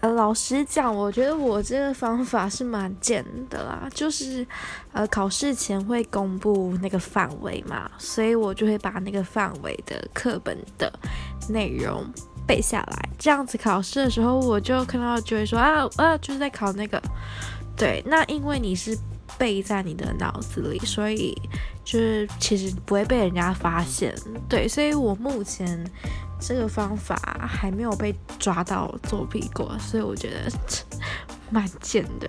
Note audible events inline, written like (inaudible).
呃，老实讲，我觉得我这个方法是蛮贱的啦，就是呃，考试前会公布那个范围嘛，所以我就会把那个范围的课本的内容背下来，这样子考试的时候我就看到就会说啊啊，就是在考那个。对，那因为你是背在你的脑子里，所以就是其实不会被人家发现。对，所以我目前这个方法还没有被抓到作弊过，所以我觉得 (laughs) 蛮贱的。